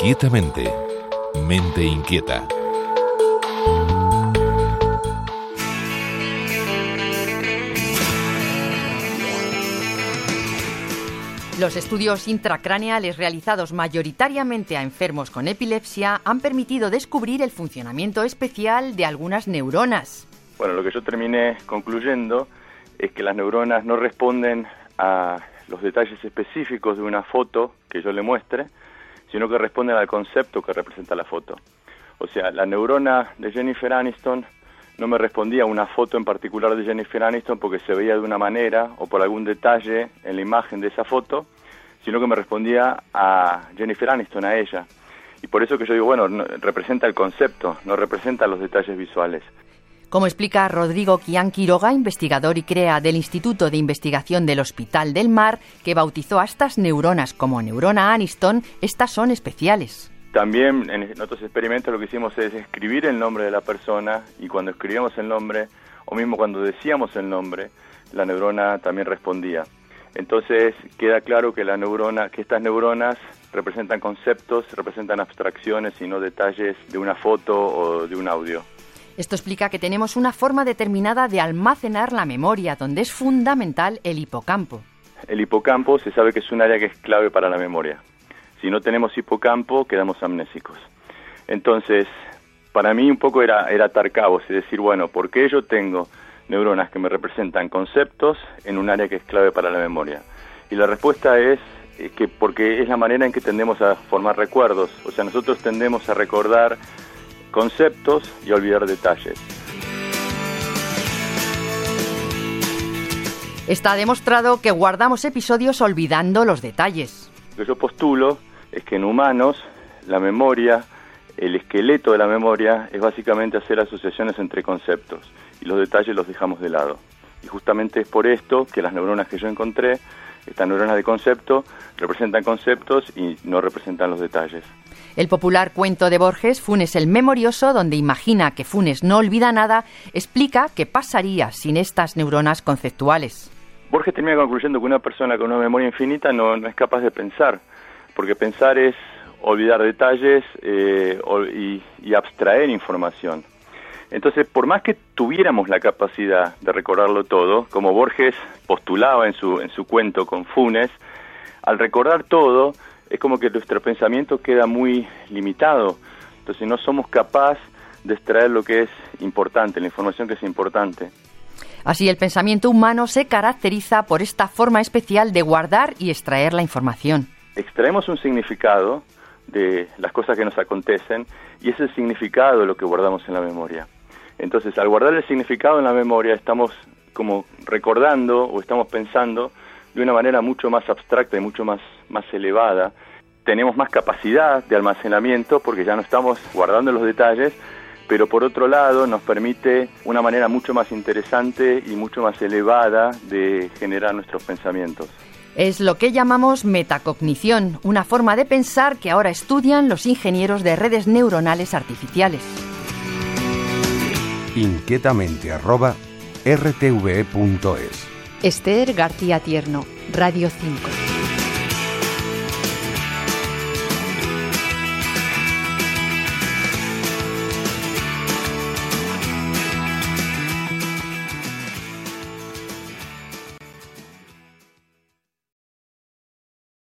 Inquietamente. Mente inquieta. Los estudios intracraneales realizados mayoritariamente a enfermos con epilepsia han permitido descubrir el funcionamiento especial de algunas neuronas. Bueno, lo que yo terminé concluyendo es que las neuronas no responden a los detalles específicos de una foto que yo le muestre, sino que responden al concepto que representa la foto. O sea, la neurona de Jennifer Aniston no me respondía a una foto en particular de Jennifer Aniston porque se veía de una manera o por algún detalle en la imagen de esa foto, sino que me respondía a Jennifer Aniston, a ella. Y por eso que yo digo, bueno, representa el concepto, no representa los detalles visuales. Como explica Rodrigo Quián Quiroga, investigador y crea del Instituto de Investigación del Hospital del Mar, que bautizó a estas neuronas como neurona Aniston, estas son especiales. También en otros experimentos lo que hicimos es escribir el nombre de la persona y cuando escribíamos el nombre, o mismo cuando decíamos el nombre, la neurona también respondía. Entonces queda claro que la neurona, que estas neuronas representan conceptos, representan abstracciones y no detalles de una foto o de un audio. Esto explica que tenemos una forma determinada de almacenar la memoria, donde es fundamental el hipocampo. El hipocampo se sabe que es un área que es clave para la memoria. Si no tenemos hipocampo, quedamos amnésicos. Entonces, para mí un poco era, era atar cabos, es decir, bueno, ¿por qué yo tengo neuronas que me representan conceptos en un área que es clave para la memoria? Y la respuesta es eh, que porque es la manera en que tendemos a formar recuerdos. O sea, nosotros tendemos a recordar conceptos y olvidar detalles. Está demostrado que guardamos episodios olvidando los detalles. Lo que yo postulo es que en humanos la memoria, el esqueleto de la memoria es básicamente hacer asociaciones entre conceptos y los detalles los dejamos de lado. Y justamente es por esto que las neuronas que yo encontré, estas neuronas de concepto, representan conceptos y no representan los detalles. El popular cuento de Borges, Funes el Memorioso, donde imagina que Funes no olvida nada, explica qué pasaría sin estas neuronas conceptuales. Borges termina concluyendo que una persona con una memoria infinita no, es capaz de pensar, porque pensar es olvidar detalles eh, y, y abstraer información. Entonces, por más que tuviéramos la capacidad de recordarlo todo, como Borges postulaba en su, en su cuento con Funes, al recordar todo, es como que nuestro pensamiento queda muy limitado. Entonces no somos capaces de extraer lo que es importante, la información que es importante. Así el pensamiento humano se caracteriza por esta forma especial de guardar y extraer la información. Extraemos un significado de las cosas que nos acontecen y ese significado lo que guardamos en la memoria. Entonces, al guardar el significado en la memoria estamos como recordando o estamos pensando de una manera mucho más abstracta y mucho más, más elevada. Tenemos más capacidad de almacenamiento porque ya no estamos guardando los detalles, pero por otro lado nos permite una manera mucho más interesante y mucho más elevada de generar nuestros pensamientos. Es lo que llamamos metacognición, una forma de pensar que ahora estudian los ingenieros de redes neuronales artificiales. Inquietamente arroba rtve.es Esther García Tierno, Radio 5.